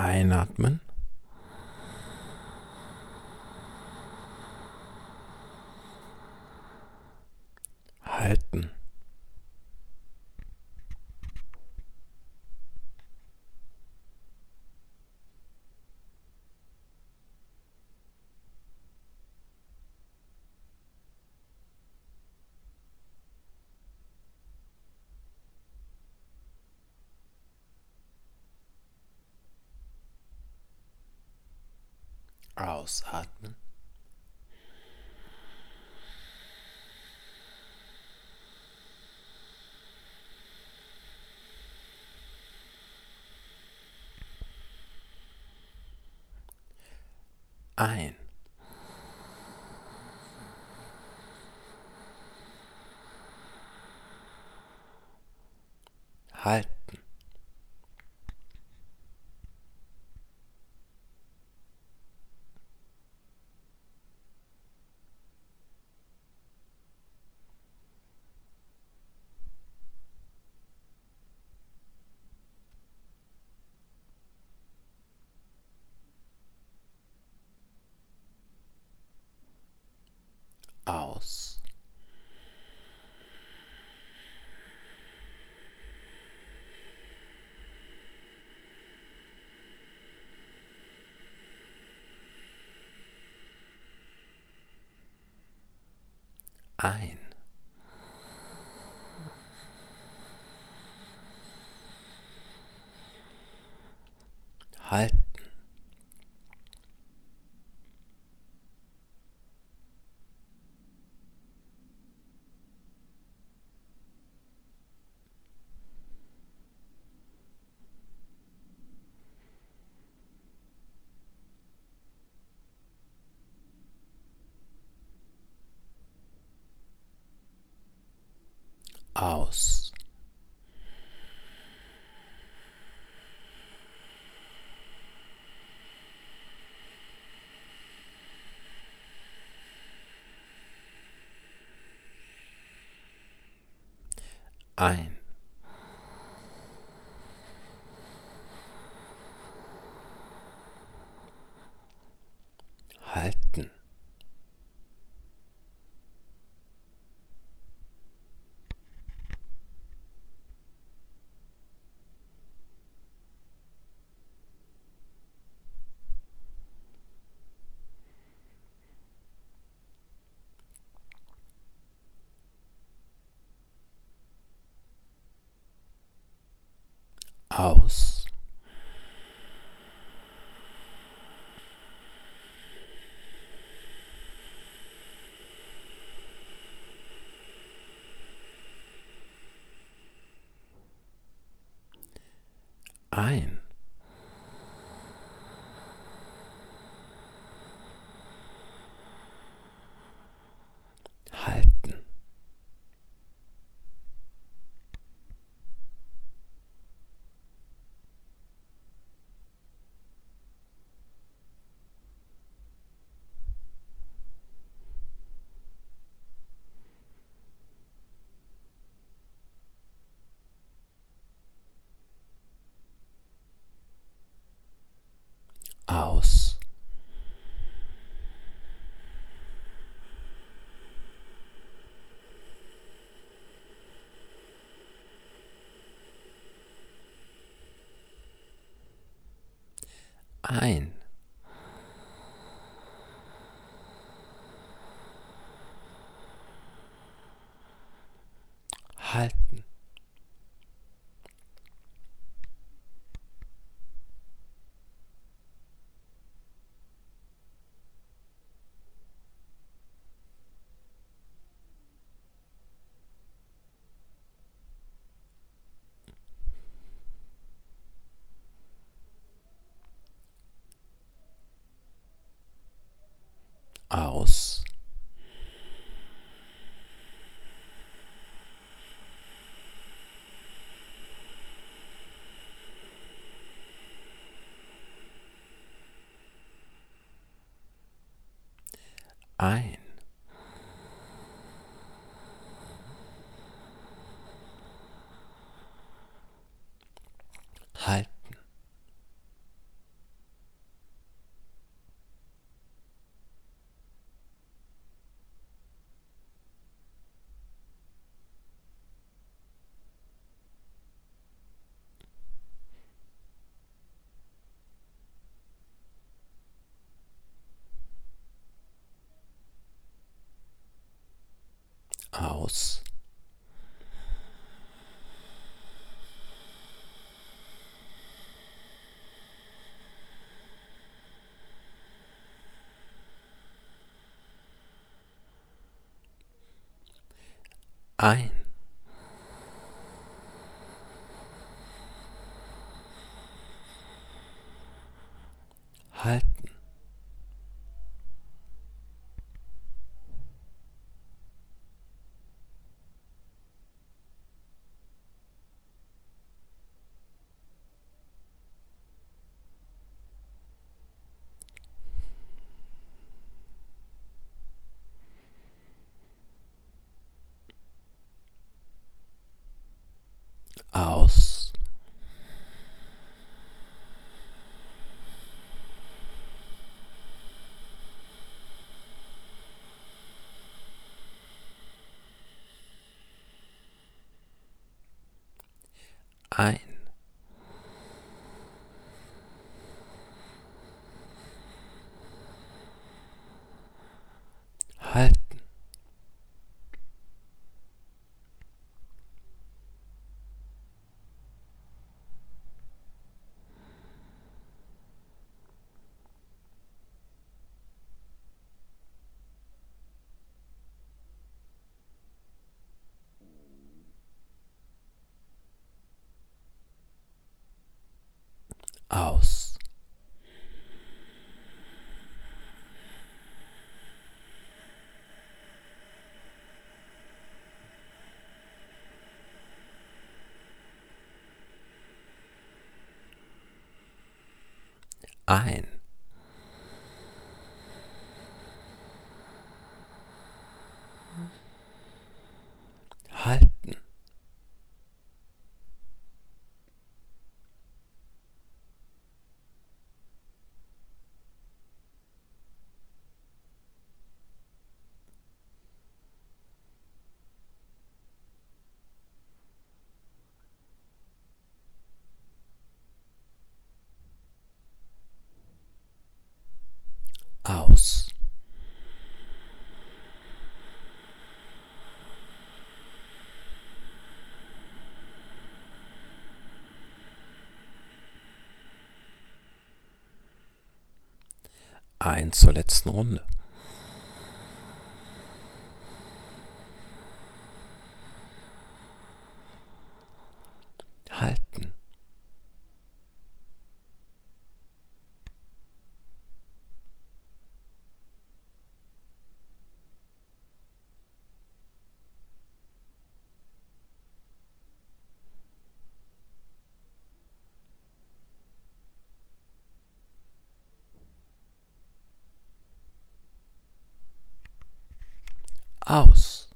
Einatmen. Halten. Ausatmen. Ein. Halten. Aus. Ein. Aus. Ein. Halten. Aus. Ein. Aus. Ein. Halten. aus. Ein. Aus, ein, halten, aus. Ein. Halten. aus. Ein zur letzten Runde. Aus.